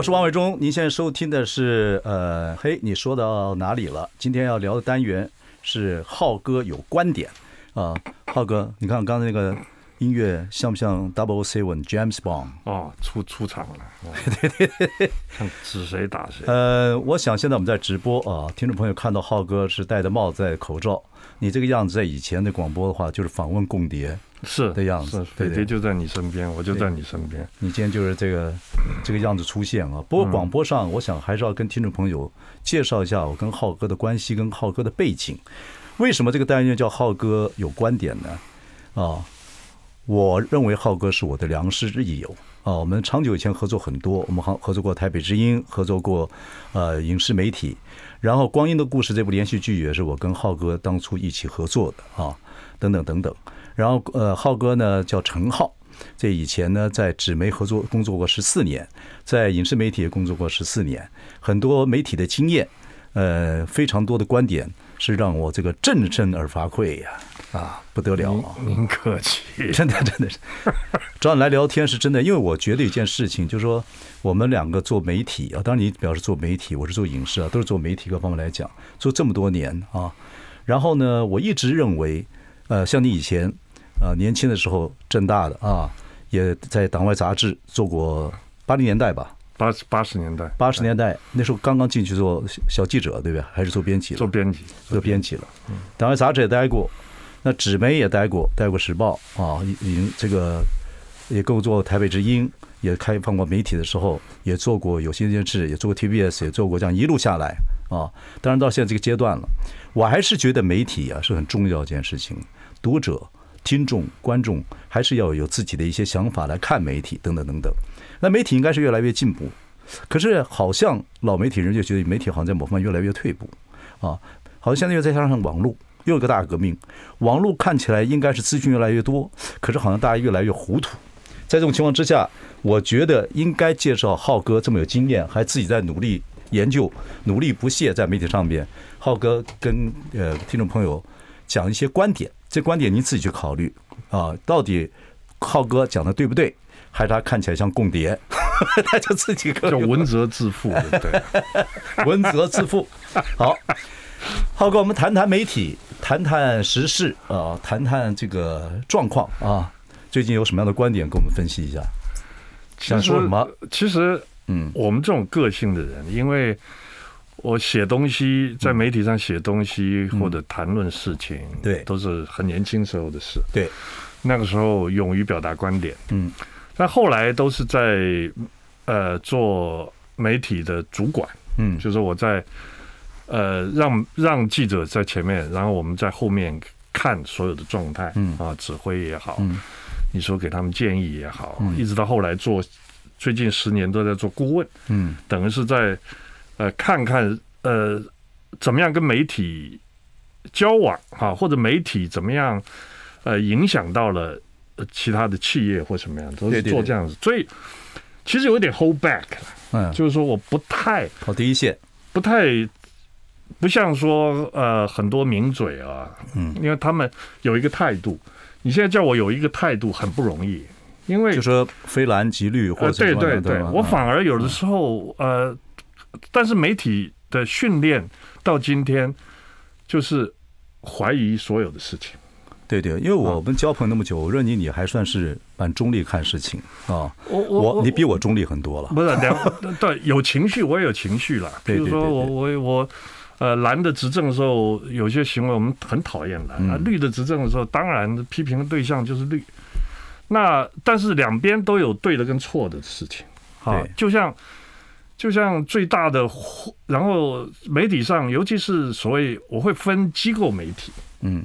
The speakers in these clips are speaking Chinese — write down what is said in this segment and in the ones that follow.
我是王伟忠。您现在收听的是呃，嘿，你说到哪里了？今天要聊的单元是浩哥有观点啊、呃。浩哥，你看刚才那个音乐像不像 Double Seven James Bond？哦，出出场了。对对 对，看指谁打谁。呃，我想现在我们在直播啊，听众朋友看到浩哥是戴着帽子、戴口罩，你这个样子在以前的广播的话就是访问共谍。是的样子，飞碟就在你身边，我就在你身边。你今天就是这个这个样子出现啊。不过广播上，我想还是要跟听众朋友介绍一下我跟浩哥的关系，跟浩哥的背景。为什么这个单元叫浩哥有观点呢？啊，我认为浩哥是我的良师益友啊。我们长久以前合作很多，我们合合作过台北之音，合作过呃影视媒体，然后《光阴的故事》这部连续剧也是我跟浩哥当初一起合作的啊，等等等等。然后，呃，浩哥呢叫陈浩，这以前呢在纸媒合作工作过十四年，在影视媒体也工作过十四年，很多媒体的经验，呃，非常多的观点是让我这个振振而发聩呀，不得了啊！您客气，真的真的是找你来聊天是真的，因为我觉得一件事情，就是说我们两个做媒体啊，当然你表示做媒体，我是做影视啊，都是做媒体各方面来讲，做这么多年啊，然后呢，我一直认为。呃，像你以前，呃，年轻的时候，正大的啊，也在党外杂志做过八零年代吧，八八十年代，八十年代那时候刚刚进去做小记者，对不对？还是做编辑？做编辑，做编辑了。党外杂志也待过，那纸媒也待过，待过时报啊，已经这个也够做台北之音，也开放过媒体的时候，也做过有线电视，也做过 TBS，也做过这样一路下来啊。当然到现在这个阶段了，我还是觉得媒体啊是很重要一件事情。读者、听众、观众还是要有自己的一些想法来看媒体，等等等等。那媒体应该是越来越进步，可是好像老媒体人就觉得媒体好像在某方面越来越退步啊。好像现在又再加上网络，又一个大革命。网络看起来应该是资讯越来越多，可是好像大家越来越糊涂。在这种情况之下，我觉得应该介绍浩哥这么有经验，还自己在努力研究、努力不懈在媒体上面。浩哥跟呃听众朋友讲一些观点。这观点您自己去考虑啊，到底浩哥讲的对不对？还是他看起来像共谍？他就自己可叫文责自负，对，文责自负。好，浩哥，我们谈谈媒体，谈谈时事啊，谈谈这个状况啊。最近有什么样的观点，跟我们分析一下？想说什么？其实，嗯，我们这种个性的人，因为。我写东西，在媒体上写东西或者谈论事情，对，都是很年轻时候的事。对，那个时候勇于表达观点。嗯，但后来都是在呃做媒体的主管。嗯，就是我在呃让让记者在前面，然后我们在后面看所有的状态。嗯啊，指挥也好，你说给他们建议也好，一直到后来做最近十年都在做顾问。嗯，等于是在。呃，看看呃，怎么样跟媒体交往哈，或者媒体怎么样呃，影响到了其他的企业或什么样，都是做这样子。所以其实有点 hold back，嗯，就是说我不太跑第一线，不太不像说呃很多名嘴啊，嗯，因为他们有一个态度。你现在叫我有一个态度很不容易，因为就说非蓝即绿或者对对对，我反而有的时候呃。但是媒体的训练到今天，就是怀疑所有的事情。对对，因为我们交朋友那么久，我认你你还算是蛮中立看事情啊。我我你比我中立很多了。不是两 对有情绪，我也有情绪了。比如说我我我呃蓝的执政的时候，有些行为我们很讨厌蓝啊；绿的执政的时候，当然批评的对象就是绿。那但是两边都有对的跟错的事情。好，就像。就像最大的，然后媒体上，尤其是所谓我会分机构媒体，嗯，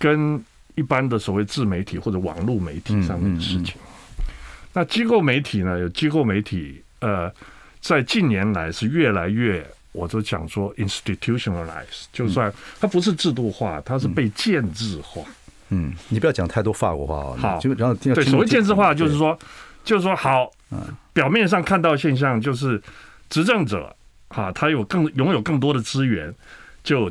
跟一般的所谓自媒体或者网络媒体上面的事情。那机构媒体呢，有机构媒体，呃，在近年来是越来越，我都讲说 institutionalize，就算它不是制度化，它是被建制化。嗯，你不要讲太多法国话啊。好，就然后对，所谓建制化就是说，就是说好，表面上看到现象就是执政者啊，他有更拥有更多的资源，就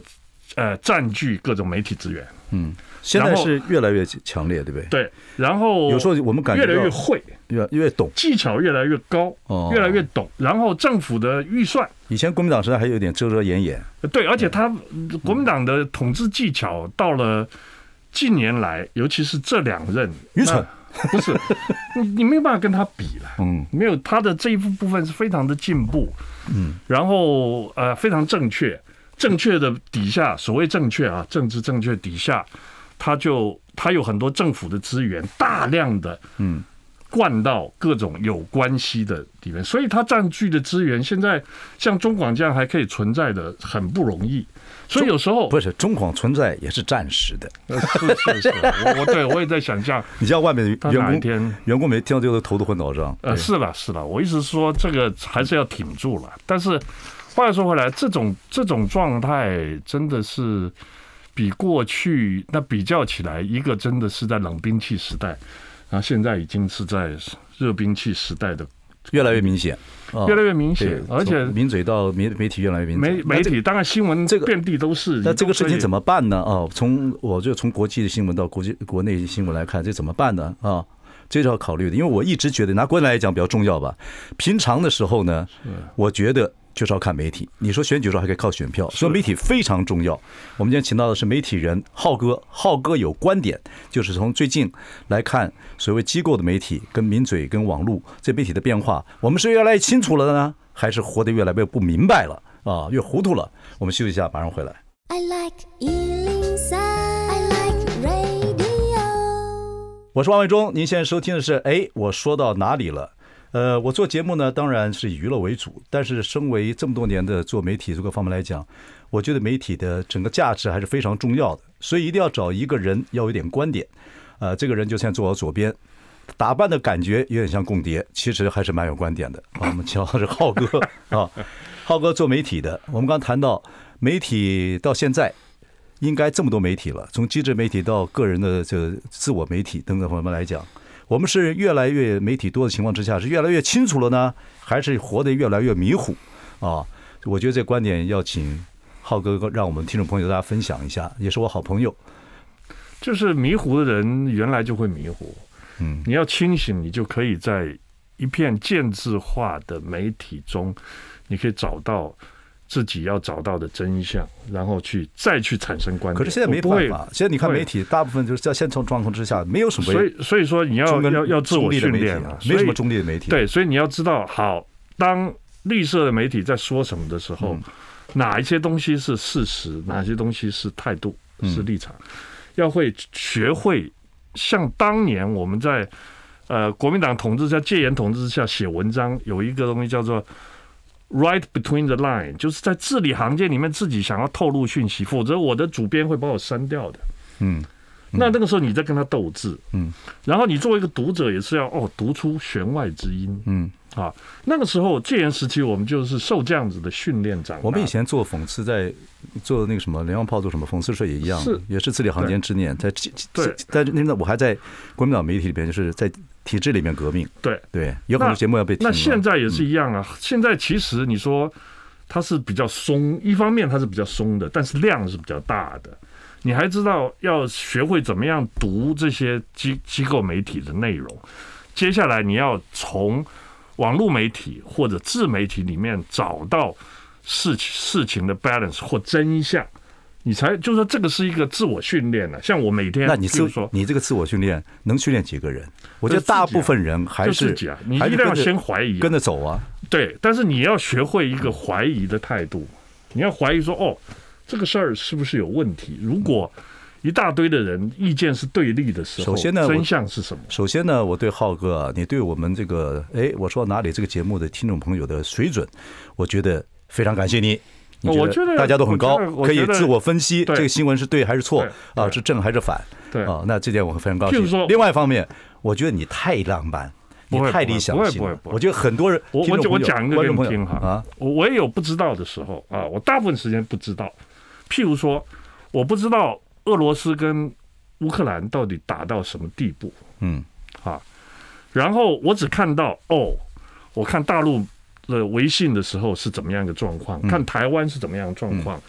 呃占据各种媒体资源。嗯。现在是越来越强烈，对不对？对，然后有时候我们感觉越来越会，越越懂，技巧越来越高，越来越懂。然后政府的预算，以前国民党时代还有点遮遮掩掩。对，而且他国民党的统治技巧到了近年来，尤其是这两任，愚蠢不是 你你没有办法跟他比了。嗯，没有他的这一部部分是非常的进步。嗯，然后呃非常正确，正确的底下所谓正确啊，政治正确底下。他就他有很多政府的资源，大量的嗯灌到各种有关系的里面，所以他占据的资源，现在像中广这样还可以存在的很不容易。所以有时候不是中广存在也是暂时的，是是是，我我对我也在想象，你像外面的员工，员工没听到这个头都昏脑胀。呃，是了是了，我意思是说这个还是要挺住了。但是话说回来，这种这种状态真的是。比过去那比较起来，一个真的是在冷兵器时代，然后现在已经是在热兵器时代的，越来越明显，越来越明显，而且名嘴到媒媒体越来越明显。媒媒体当然新闻这个遍地都是。那这个事情怎么办呢？啊，从我就从国际的新闻到国际国内新闻来看，这怎么办呢？啊，这是要考虑的，因为我一直觉得拿国内来讲比较重要吧。平常的时候呢，我觉得。就是要看媒体。你说选举的时候还可以靠选票，所以媒体非常重要。我们今天请到的是媒体人浩哥，浩哥有观点，就是从最近来看所谓机构的媒体跟民嘴跟网络这媒体的变化，我们是越来越清楚了呢，还是活得越来越不明白了啊？越糊涂了？我们休息一下，马上回来。I like 103, I like radio。我是王伟忠，您现在收听的是哎，我说到哪里了？呃，我做节目呢，当然是以娱乐为主。但是，身为这么多年的做媒体这个方面来讲，我觉得媒体的整个价值还是非常重要的。所以，一定要找一个人要有点观点。呃，这个人就现在坐我左边，打扮的感觉有点像共谍，其实还是蛮有观点的。我们请到的是浩哥啊，浩哥做媒体的。我们刚谈到媒体到现在应该这么多媒体了，从机制媒体到个人的这个自我媒体等等方面来讲。我们是越来越媒体多的情况之下，是越来越清楚了呢，还是活得越来越迷糊啊？我觉得这观点要请浩哥哥，让我们听众朋友大家分享一下，也是我好朋友。就是迷糊的人原来就会迷糊，嗯，你要清醒，你就可以在一片建制化的媒体中，你可以找到。自己要找到的真相，然后去再去产生观点。可是现在没办法，现在你看媒体大部分就是在现状状况之下，没有什么。所以所以说你要要要自我训练啊，没什么中立的媒体。对，所以你要知道，好，当绿色的媒体在说什么的时候，哪一些东西是事实，哪些东西是态度，是立场，要会学会像当年我们在呃国民党统治下戒严统治之下写文章，有一个东西叫做。Right between the line，就是在字里行间里面自己想要透露讯息，否则我的主编会把我删掉的。嗯，那那个时候你在跟他斗智，嗯，然后你作为一个读者也是要哦读出弦外之音，嗯啊，那个时候戒严时期我们就是受这样子的训练长。我们以前做讽刺，在做那个什么连环炮做什么讽刺社也一样，是也是字里行间之念，在在，在那那我还在国民党媒体里边，就是在。体制里面革命，对对，有很多节目要被停。那现在也是一样啊。现在其实你说它是比较松，一方面它是比较松的，但是量是比较大的。你还知道要学会怎么样读这些机机构媒体的内容。接下来你要从网络媒体或者自媒体里面找到事情事情的 balance 或真相。你才就是说，这个是一个自我训练了。像我每天，那你是说，你这个自我训练能训练几个人？我觉得大部分人还是你一定要先怀疑，跟着走啊。对，但是你要学会一个怀疑的态度。你要怀疑说，哦，这个事儿是不是有问题？如果一大堆的人意见是对立的时候，首先呢，真相是什么？首先呢，我对浩哥啊，你对我们这个，哎，我说哪里这个节目的听众朋友的水准，我觉得非常感谢你。我觉得大家都很高，可以自我分析这个新闻是对还是错啊，是正还是反？对啊，那这点我非常高兴。另外一方面，我觉得你太浪漫，你太理想。不会不会。我觉得很多人，我我我讲一个给你听哈啊，我我也有不知道的时候啊，我大部分时间不知道。譬如说，我不知道俄罗斯跟乌克兰到底打到什么地步，嗯，啊，然后我只看到哦，我看大陆的微信的时候是怎么样一个状况，看台湾是怎么样的状况。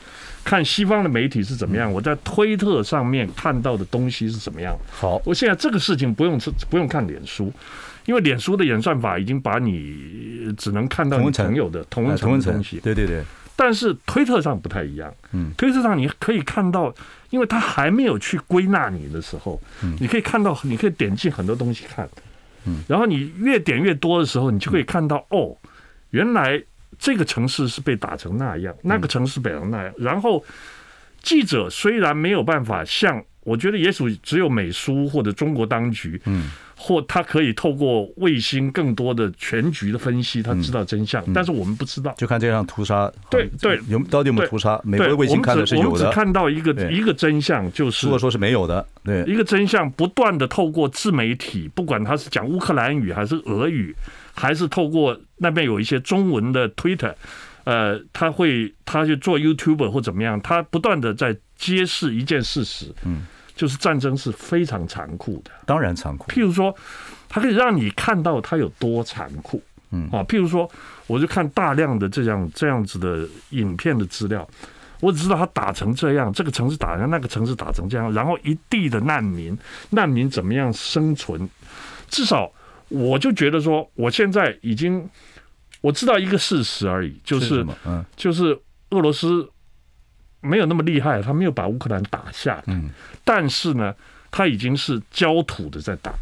看西方的媒体是怎么样，我在推特上面看到的东西是怎么样。好，我现在这个事情不用不用看脸书，因为脸书的演算法已经把你只能看到你朋友的同温层的东西。对对对。但是推特上不太一样。嗯，推特上你可以看到，因为它还没有去归纳你的时候，你可以看到，你可以点进很多东西看。嗯，然后你越点越多的时候，你就可以看到哦，原来。这个城市是被打成那样，那个城市被打成那样。然后记者虽然没有办法像，我觉得也许只有美苏或者中国当局，嗯，或他可以透过卫星更多的全局的分析，他知道真相。但是我们不知道，就看这场屠杀，对对，有到底有没有屠杀？美国卫星看的是有的，我们只看到一个一个真相，就是如果说是没有的，对，一个真相不断的透过自媒体，不管他是讲乌克兰语还是俄语。还是透过那边有一些中文的 Twitter，呃，他会他去做 YouTuber 或怎么样，他不断的在揭示一件事实，嗯，就是战争是非常残酷的，当然残酷。譬如说，他可以让你看到它有多残酷，嗯啊，譬如说，我就看大量的这样这样子的影片的资料，我只知道他打成这样，这个城市打成那个城市打成这样，然后一地的难民，难民怎么样生存，至少。我就觉得说，我现在已经我知道一个事实而已，就是嗯，就是俄罗斯没有那么厉害，他没有把乌克兰打下来，嗯，但是呢，他已经是焦土的在打，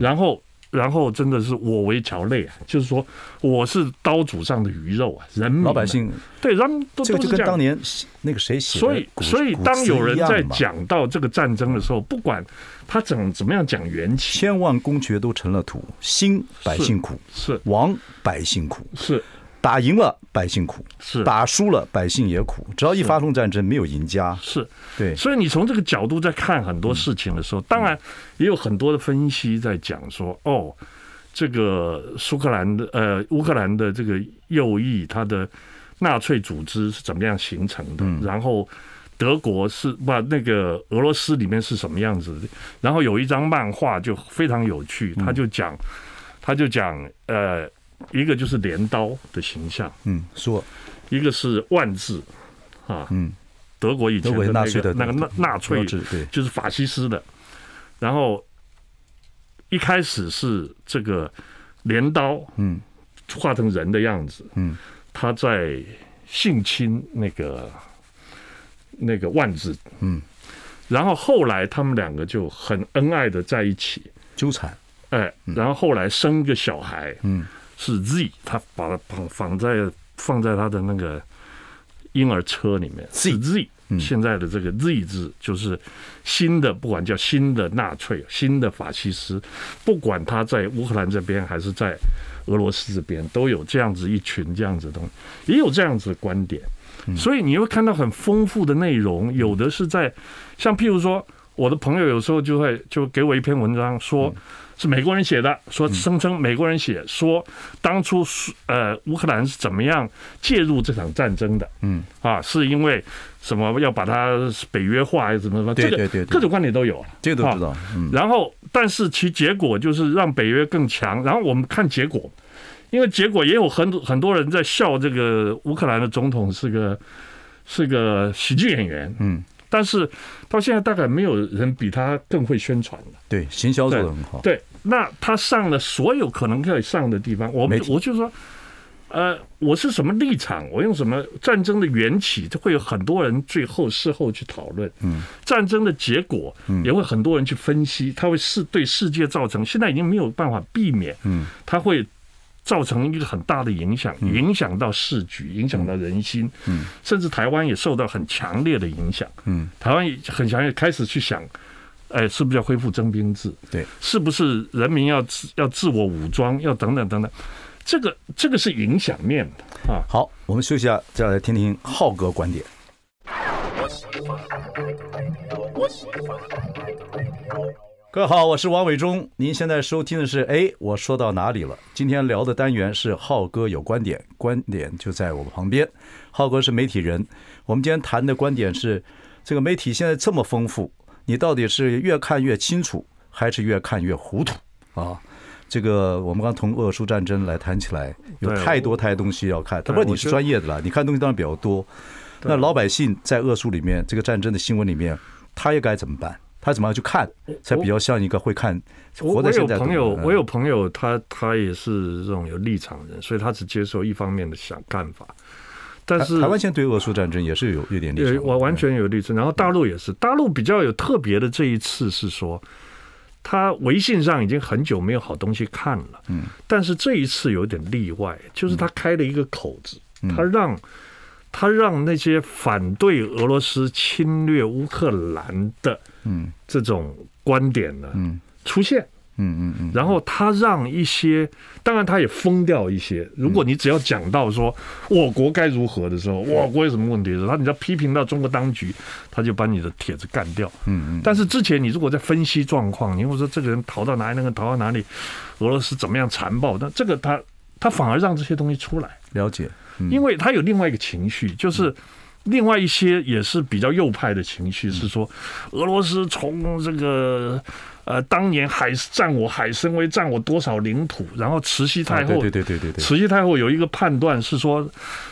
然后。然后真的是我为桥泪啊，就是说我是刀俎上的鱼肉啊，人民老百姓对，人都这个就跟当年那个谁写，所以所以当有人在讲到这个战争的时候，不管他怎怎么样讲缘起，千万公爵都成了土，兴百姓苦，是。亡百姓苦，是。打赢了百姓苦，是打输了百姓也苦。只要一发动战争，没有赢家。是，对。所以你从这个角度在看很多事情的时候，当然也有很多的分析在讲说，哦，这个苏克兰的呃乌克兰的这个右翼，它的纳粹组织是怎么样形成的？然后德国是不那个俄罗斯里面是什么样子的？然后有一张漫画就非常有趣，他就讲，他就讲呃。一个就是镰刀的形象，嗯，说。一个是万字，啊，嗯，德国以前的那个那个纳纳粹，对，就是法西斯的。然后一开始是这个镰刀，嗯，画成人的样子，嗯，他在性侵那个那个万字，嗯，然后后来他们两个就很恩爱的在一起。纠缠，哎，然后后来生一个小孩，嗯。是 Z，他把它绑绑在放在他的那个婴儿车里面。是 Z，现在的这个 Z 字就是新的，不管叫新的纳粹、新的法西斯，不管他在乌克兰这边还是在俄罗斯这边，都有这样子一群这样子的东西，也有这样子的观点。所以你会看到很丰富的内容，有的是在像譬如说，我的朋友有时候就会就给我一篇文章说。是美国人写的，说声称美国人写说当初呃乌克兰是怎么样介入这场战争的，嗯啊，是因为什么要把它北约化还是怎么怎么，这个各种观点都有，这个都知道。然后但是其结果就是让北约更强。然后我们看结果，因为结果也有很多很多人在笑这个乌克兰的总统是个是个喜剧演员，嗯。但是到现在大概没有人比他更会宣传了。对，行销做得很好。对，那他上了所有可能可以上的地方，我们我就说，呃，我是什么立场？我用什么战争的缘起？就会有很多人最后事后去讨论。嗯，战争的结果也会很多人去分析，他会是对世界造成现在已经没有办法避免。嗯，他会。造成一个很大的影响，影响到市局，影响到人心，嗯，甚至台湾也受到很强烈的影响，嗯，台湾也很强烈开始去想，哎，是不是要恢复征兵制？对，是不是人民要自要自我武装，要等等等等，这个这个是影响面的啊。好，我们休息一下，再来听听浩哥观点。各位好，我是王伟忠。您现在收听的是哎，我说到哪里了？今天聊的单元是浩哥有观点，观点就在我们旁边。浩哥是媒体人，我们今天谈的观点是，这个媒体现在这么丰富，你到底是越看越清楚，还是越看越糊涂啊？这个我们刚从俄苏战争来谈起来，有太多太多东西要看。他不是你是专业的了，你看东西当然比较多。那老百姓在俄苏里面，这个战争的新闻里面，他又该怎么办？他怎么样去看，才比较像一个会看活在现在的？我有朋友，我有朋友，他他也是这种有立场的人，所以他只接受一方面的想看法。但是台湾现在对俄苏战争也是有有点立场，我完全有立场。然后大陆也是，大陆比较有特别的这一次是说，他微信上已经很久没有好东西看了，嗯，但是这一次有点例外，就是他开了一个口子，他让。他让那些反对俄罗斯侵略乌克兰的嗯这种观点呢嗯。出现。嗯嗯嗯，然后他让一些当然他也封掉一些，如果你只要讲到说我国该如何的时候，我国有什么问题的时候，他你要批评到中国当局，他就把你的帖子干掉。嗯嗯。但是之前你如果在分析状况，你会说这个人逃到哪里，那个逃到哪里，俄罗斯怎么样残暴，那这个他他反而让这些东西出来。了解。因为他有另外一个情绪，就是另外一些也是比较右派的情绪，是说俄罗斯从这个呃当年海占我海参崴占我多少领土，然后慈禧太后对对对对对，慈禧太后有一个判断是说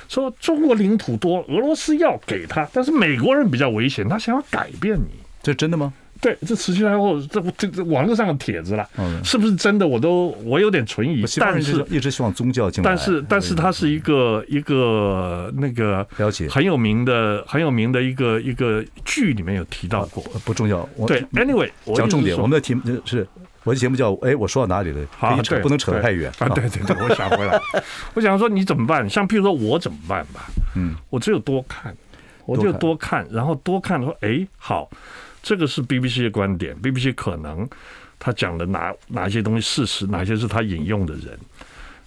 说中国领土多，俄罗斯要给他，但是美国人比较危险，他想要改变你，这真的吗？对，这慈禧太后这这这网络上的帖子了，是不是真的？我都我有点存疑。但是一直希望宗教进来。但是但是它是一个一个那个了解很有名的很有名的一个一个剧里面有提到过，不重要。对，anyway，讲重点。我们的题目是我的节目叫哎，我说到哪里了？好，不能扯得太远啊。对对对，我想回来，我想说你怎么办？像譬如说我怎么办吧？嗯，我只有多看，我就多看，然后多看说哎好。这个是 BBC 的观点，BBC 可能他讲的哪哪些东西事实，哪些是他引用的人，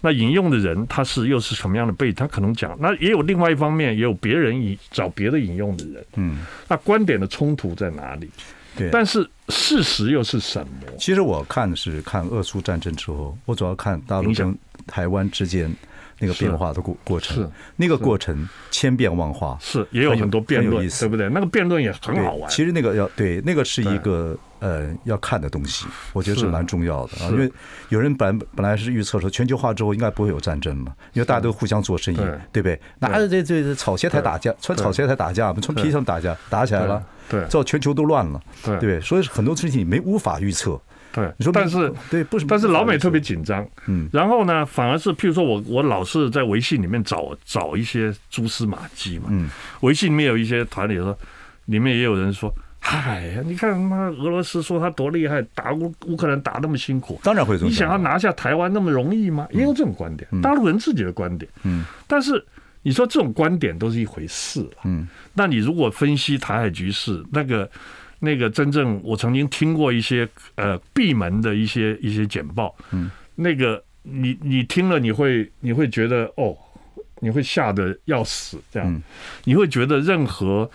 那引用的人他是又是什么样的背景，他可能讲，那也有另外一方面，也有别人引找别的引用的人，嗯，那观点的冲突在哪里？对，但是事实又是什么？其实我看的是看俄苏战争之后，我主要看大陆跟台湾之间。那个变化的过过程，那个过程千变万化，是也有很多辩论，对不对？那个辩论也很好玩。其实那个要对那个是一个呃要看的东西，我觉得是。蛮重要的。啊。因为有人本本来是预测说全球化之后应该不会有战争嘛，因为大家都互相做生意，对。不对？拿着这这草鞋才打架，穿草鞋才打架，穿皮衣上打架，打起来了，对，造全球都乱了，对。对？所以很多事情你没无法预测。对，你说，但是对，不是，但是老美特别紧张，嗯，然后呢，反而是譬如说我我老是在微信里面找找一些蛛丝马迹嘛，嗯，微信里面有一些团里说，里面也有人说，嗨呀，你看他妈俄罗斯说他多厉害，打乌乌克兰打那么辛苦，当然会，你想要拿下台湾那么容易吗？也有这种观点，大陆人自己的观点，嗯，但是你说这种观点都是一回事，嗯，那你如果分析台海局势，那个。那个真正我曾经听过一些呃闭门的一些一些简报，嗯，那个你你听了你会你会觉得哦，你会吓得要死这样，你会觉得任何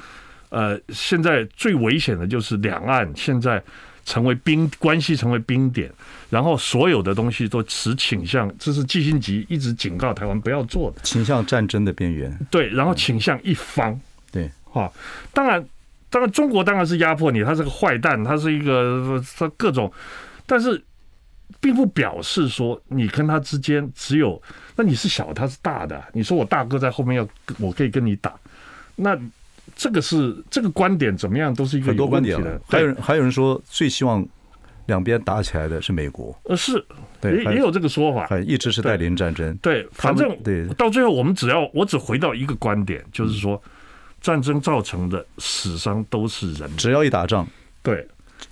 呃现在最危险的就是两岸现在成为冰关系成为冰点，然后所有的东西都持倾向，这是季辛吉一直警告台湾不要做的，倾向战争的边缘，对，然后倾向一方，对，哈，当然。当然，中国当然是压迫你，他是个坏蛋，他是一个他各种，但是并不表示说你跟他之间只有，那你是小，他是大的。你说我大哥在后面要，我可以跟你打，那这个是这个观点怎么样，都是一个。很多观点的。还有人还有人说，最希望两边打起来的是美国。呃，是，也也有这个说法，一直是带领战争。对，反正对，到最后我们只要我只回到一个观点，就是说。战争造成的死伤都是人，只要一打仗，对，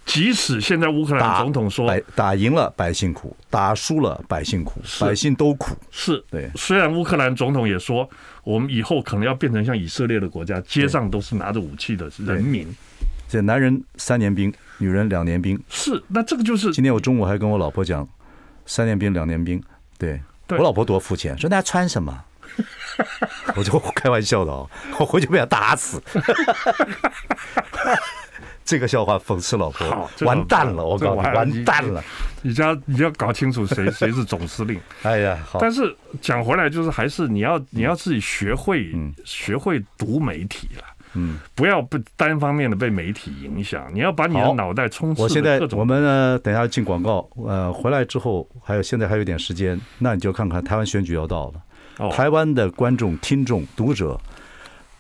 即使现在乌克兰总统说打赢了百姓苦，打输了百姓苦，百姓都苦。是，对。虽然乌克兰总统也说，我们以后可能要变成像以色列的国家，街上都是拿着武器的人民。这男人三年兵，女人两年兵。是，那这个就是。今天我中午还跟我老婆讲，三年兵，两年兵。对，我老婆多肤浅，说那穿什么？我就开玩笑的哦，我回去被他打死。这个笑话讽刺老婆，完蛋了！我告诉你，完蛋了！你家你要搞清楚谁 谁是总司令。哎呀，好但是讲回来，就是还是你要你要自己学会学会读媒体了。嗯，不要不单方面的被媒体影响，你要把你的脑袋充斥。我现在我们呢，等一下进广告，呃，回来之后还有现在还有点时间，那你就看看台湾选举要到了，台湾的观众、听众、读者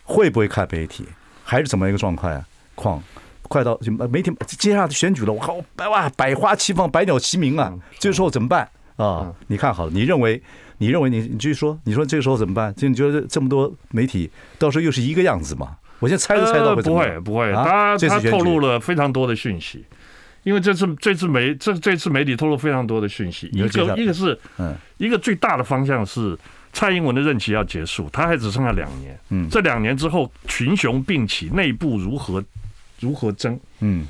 会不会看媒体，还是怎么一个状况啊？况快到媒体接下来选举了，我靠，哇，百花齐放，百鸟齐鸣啊！这个时候怎么办啊？你看好了，你认为？你认为你你继续说，你说这个时候怎么办？就你觉得这么多媒体到时候又是一个样子吗？我现在猜都猜到？不会不会，他他透露了非常多的讯息，因为这次这次媒这这次媒体透露非常多的讯息，一个一个是嗯，一个最大的方向是蔡英文的任期要结束，他还只剩下两年，嗯，这两年之后群雄并起，内部如何？如何争？嗯，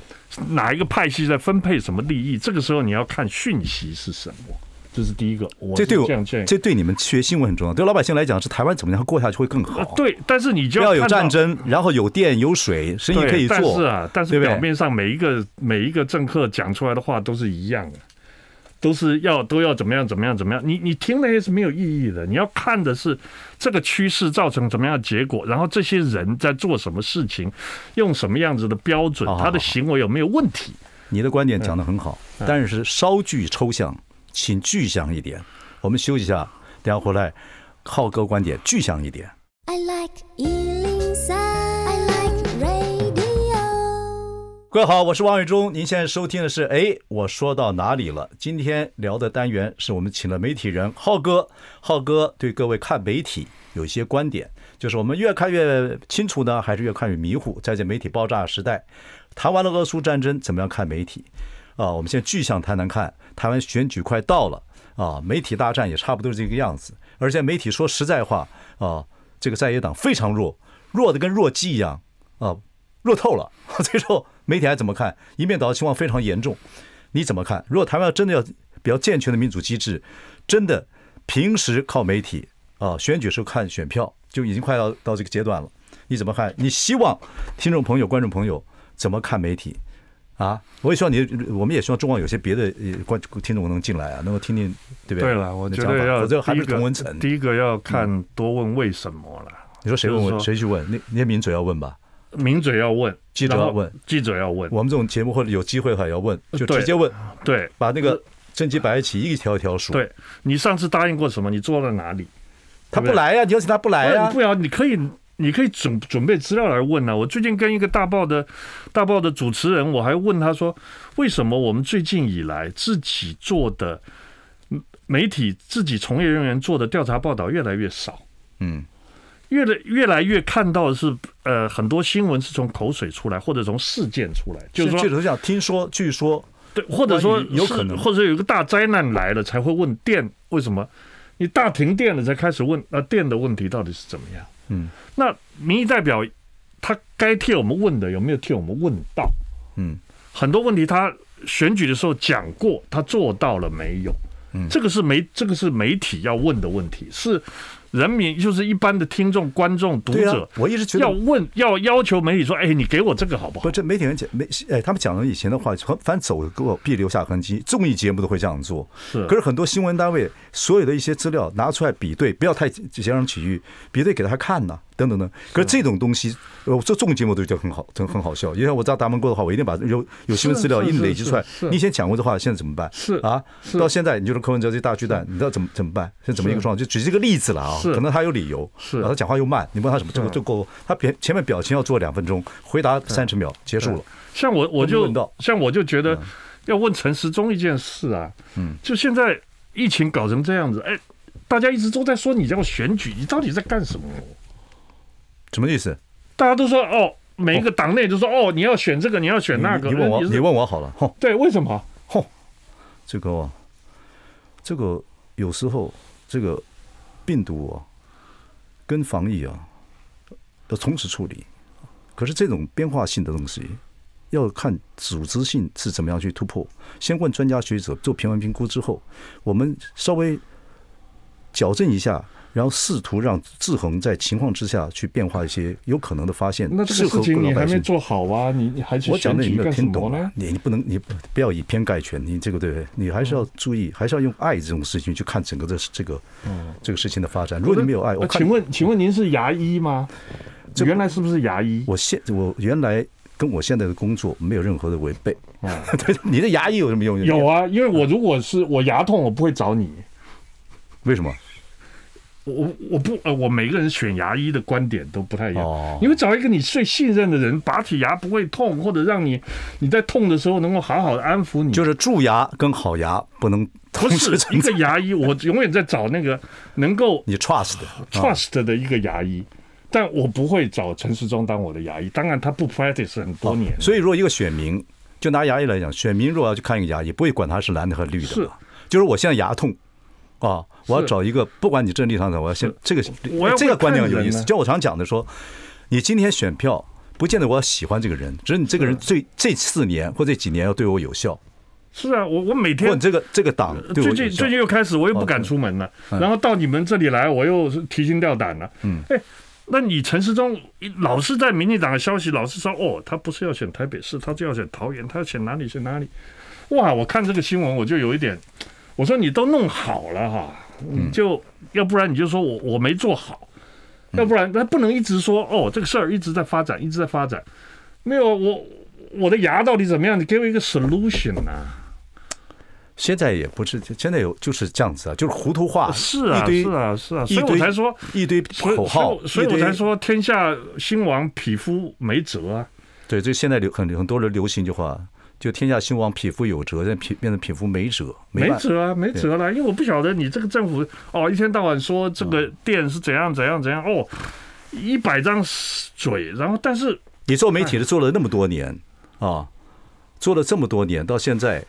哪一个派系在分配什么利益？这个时候你要看讯息是什么，这是第一个。我这对我这对你们学新闻很重要。对老百姓来讲，是台湾怎么样过下去会更好。对，但是你就要有战争，然后有电有水，生意可以做。但是啊，但是表面上每一个每一个政客讲出来的话都是一样的。都是要都要怎么样怎么样怎么样？你你听那些是没有意义的。你要看的是这个趋势造成怎么样的结果，然后这些人在做什么事情，用什么样子的标准，他的行为有没有问题？你的观点讲得很好，但是稍具抽象，请具象一点。我们休息一下，等下回来，浩哥观点具象一点。I like 各位好，我是王伟忠。您现在收听的是，哎，我说到哪里了？今天聊的单元是我们请了媒体人浩哥。浩哥对各位看媒体有一些观点，就是我们越看越清楚呢，还是越看越迷糊？在这媒体爆炸时代，谈完了俄苏战争，怎么样看媒体？啊，我们现在具象谈谈看，台湾选举快到了啊，媒体大战也差不多是这个样子。而且媒体说实在话啊，这个在野党非常弱，弱的跟弱鸡一样啊，弱透了。最后。媒体还怎么看？一面倒的情况非常严重，你怎么看？如果台湾要真的要比较健全的民主机制，真的平时靠媒体啊，选举时候看选票，就已经快要到这个阶段了。你怎么看？你希望听众朋友、观众朋友怎么看媒体啊？我也希望你，我们也希望中广有些别的观听众能进来啊，能够听听，对不对？对了，我觉得要第一个，第一个要看多问为什么了。你说谁问问谁去问？那那些名嘴要问吧。名嘴要问，记者要问，记者要问。我们这种节目或者有机会还要问，就直接问。对，把那个政绩摆一起，一条一条数。对，你上次答应过什么？你做到哪里？他不来呀，你要请他不来呀。不要，你可以，你可以准准备资料来问呢。我最近跟一个大报的大报的主持人，我还问他说，为什么我们最近以来自己做的媒体、自己从业人员做的调查报道越来越少？嗯。越来越来越看到的是，呃，很多新闻是从口水出来，或者从事件出来，就是说，听说、据说，对，或者说有可能，或者有一个大灾难来了才会问电为什么？你大停电了才开始问，那电的问题到底是怎么样？嗯，那民意代表他该替我们问的有没有替我们问到？嗯，很多问题他选举的时候讲过，他做到了没有？嗯，这个是媒这个是媒体要问的问题是。人民就是一般的听众、观众、读者，啊、我一直觉得要问、要要求媒体说：“哎，你给我这个好不好？”不，这媒体人讲没哎，他们讲的以前的话，反正走过必留下痕迹。综艺节目都会这样做，是。可是很多新闻单位所有的一些资料拿出来比对，不要太截然取义，比对给他看呢、啊，等等等。可是这种东西，我做综艺节目都觉得很好，很很好笑。因为我知道达门哥的话，我一定把有有新闻资料一累积出来。你以前讲过的话，现在怎么办？是啊，到现在你就是柯文哲这大巨蛋，你知道怎么怎么办？现在怎么一个状况？就举这个例子了啊，可能他有理由。是，他讲话又慢，你问他什么，这个就够。他表前面表情要做两分钟，回答三十秒，结束了。像我，我就像我就觉得要问陈时中一件事啊，嗯，就现在疫情搞成这样子，哎，大家一直都在说你这个选举，你到底在干什么？什么意思？大家都说哦，每一个党内都说哦，你要选这个，你要选那个。你问我，你问我好了。吼，对，为什么？吼，这个，这个有时候这个病毒啊。跟防疫啊，要同时处理。可是这种变化性的东西，要看组织性是怎么样去突破。先问专家学者做评分评估之后，我们稍微矫正一下，然后试图让制衡在情况之下去变化一些有可能的发现。那这个事情你还没做好啊？你你还是我讲的你没有听懂呢？你你不能你不要以偏概全，你这个对不对？你还是要注意，还是要用爱这种事情去看整个的这个这个事情的发展。如果你没有爱，我请问请问您是牙医吗？原来是不是牙医？我现我原来跟我现在的工作没有任何的违背。对，你的牙医有什么用？有啊，因为我如果是我牙痛，我不会找你。为什么？我我不呃，我每个人选牙医的观点都不太一样。你会找一个你最信任的人，拔起牙不会痛，或者让你你在痛的时候能够好好的安抚你。就是蛀牙跟好牙不能同时。一个牙医，我永远在找那个能够你 trust 的 trust 的一个牙医，但我不会找陈世忠当我的牙医。当然他不 practice 很多年。所以如果一个选民，就拿牙医来讲，选民如果要去看一个牙医，不会管他是蓝的和绿的。是，就是我现在牙痛。啊！我要找一个，不管你政治立场怎么，我要先这个，这个观念有意思。就我常讲的说，你今天选票，不见得我要喜欢这个人，只是你这个人最这四年或这几年要对我有效。是啊，我我每天，问这个这个党最近最近又开始，我又不敢出门了，然后到你们这里来，我又提心吊胆了。嗯，哎，那你陈世忠老是在民进党的消息，老是说哦，他不是要选台北市，他就要选桃园，他要选哪里选哪里。哇，我看这个新闻，我就有一点。我说你都弄好了哈，你就要不然你就说我我没做好，要不然他不能一直说哦，这个事儿一直在发展，一直在发展，没有我我的牙到底怎么样？你给我一个 solution 呐。现在也不是，现在有就是这样子啊，就是糊涂话，是啊，是啊，是啊，所以我才说一堆口号，所以我才说天下兴亡，匹夫没辙啊。对，这现在流很很多人流行一句话。就天下兴亡，匹夫有责，变变成匹夫没辙，没辙啊，没辙了。因为我不晓得你这个政府哦，一天到晚说这个店是怎样怎样怎样哦，一百张嘴，然后但是你做媒体的做了那么多年啊，做了这么多年，到现在，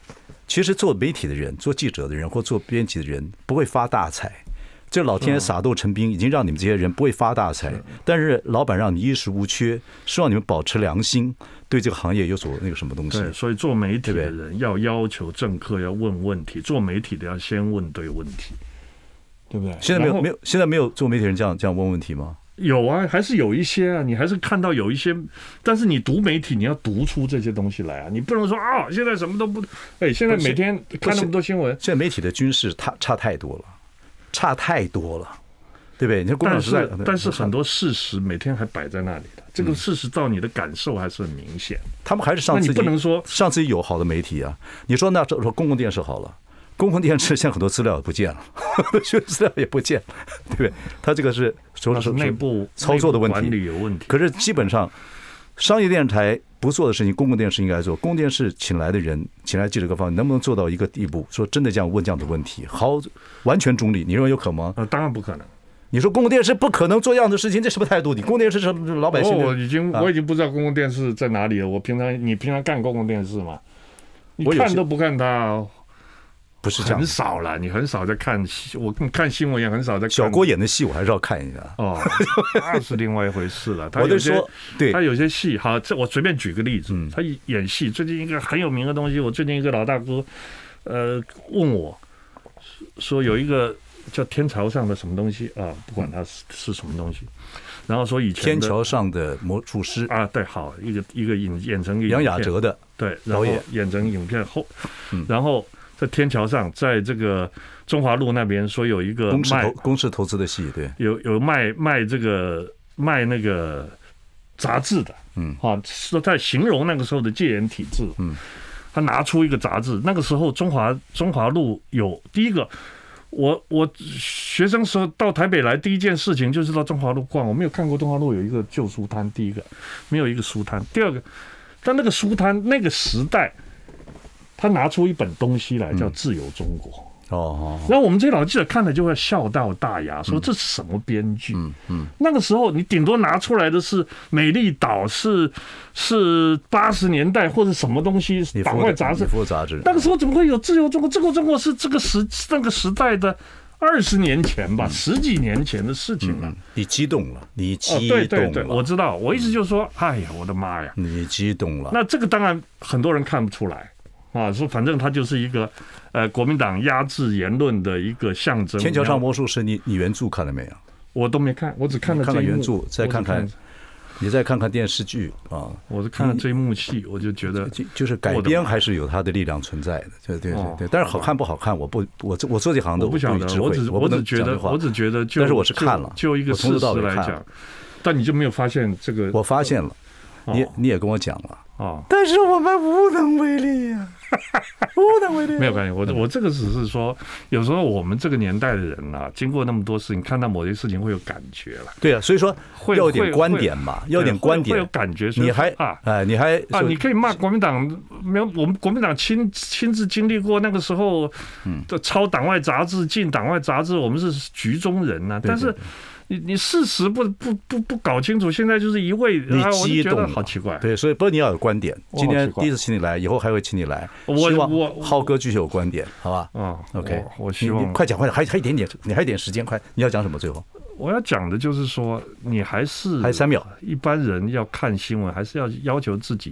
其实做媒体的人、做记者的人或做编辑的人不会发大财。这老天爷撒豆成兵，已经让你们这些人不会发大财，但是老板让你衣食无缺，希望你们保持良心，对这个行业有所那个什么东西。对，所以做媒体的人要要求政客要问问题，做媒体的要先问对问题，对不对？现在没有没有，现在没有做媒体人这样这样问问题吗？有啊，还是有一些啊，你还是看到有一些，但是你读媒体，你要读出这些东西来啊，你不能说啊，现在什么都不，哎，现在每天看那么多新闻，现在媒体的军事差差太多了。差太多了，对不对？你说，但是但是很多事实每天还摆在那里的，这个事实到你的感受还是很明显。他们还是上次不能说上次有好的媒体啊。你说那说公共电视好了，公共电视现在很多资料也不见了，学资料也不见了，对不对？他这个是说是内部操作的问题，管理有问题。可是基本上商业电视台不做的事情，公共电视应该做。公共电视请来的人，请来记者各方，能不能做到一个地步？说真的，这样问这样的问题，好，完全中立，你认为有可能吗？呃，当然不可能。你说公共电视不可能做这样的事情，这什么态度？你公共电视是老百姓？我已经我已经不知道公共电视在哪里了。我平常你平常干公共电视吗？你看都不看它。不是这样，很少了。你很少在看戏，我看新闻也很少在看。小郭演的戏，我还是要看一下。哦，那是另外一回事了。他有些对，他有些戏，好，这我随便举个例子。他演戏，最近一个很有名的东西，我最近一个老大哥，呃，问我，说有一个叫天桥上的什么东西啊？不管他是是什么东西，然后说以前天桥上的魔术师啊，对，好，一个一个演演成杨雅哲的对导演演成影片后，然后。在天桥上，在这个中华路那边，说有一个卖公司投资的戏，对，有有卖卖这个卖那个杂志的，嗯，啊，是在形容那个时候的戒严体制，嗯，他拿出一个杂志，那个时候中华中华路有第一个，我我学生时候到台北来，第一件事情就是到中华路逛，我没有看过中华路有一个旧书摊，第一个没有一个书摊，第二个，但那个书摊那个时代。他拿出一本东西来，叫《自由中国》哦，然后我们这些老记者看了就会笑到大牙，说这是什么编剧？嗯嗯，那个时候你顶多拿出来的是《美丽岛》，是是八十年代或者什么东西党外杂志。杂志。那个时候怎么会有《自由中国》？《自由中国》是这个时那个时代的二十年前吧，十几年前的事情了。你激动了，你激动了。对对对，我知道。我意思就是说，哎呀，我的妈呀！你激动了。那这个当然很多人看不出来。啊，说反正他就是一个呃国民党压制言论的一个象征。天桥上魔术师，你你原著看了没有？我都没看，我只看了。看了原著，再看看。你再看看电视剧啊！我是看了这一幕戏，我就觉得就就是改编还是有它的力量存在的，对对对对。但是好看不好看，我不我我做这行的我不晓得，我只我只觉得我只觉得，但是我是看了，就一个事实来讲，但你就没有发现这个？我发现了，你你也跟我讲了。哦，但是我们无能为力呀，无能为力。没有关系，我我这个只是说，有时候我们这个年代的人啊，经过那么多事情，看到某些事情会有感觉了。对啊，所以说要有点观点嘛，要有点观点，会有感觉。你还啊，哎，你还啊，你可以骂国民党，没有，我们国民党亲亲自经历过那个时候，嗯，抄党外杂志，进党外杂志，我们是局中人呐，但是。你你事实不不不不搞清楚，现在就是一味你激动，好奇怪。对，所以不是你要有观点。今天第一次请你来，以后还会请你来。希望浩哥继续有观点，好吧？嗯，OK。我希望快讲快讲，还还一点点，你还有点时间，快，你要讲什么？最后我要讲的就是说，你还是还三秒。一般人要看新闻，还是要要求自己。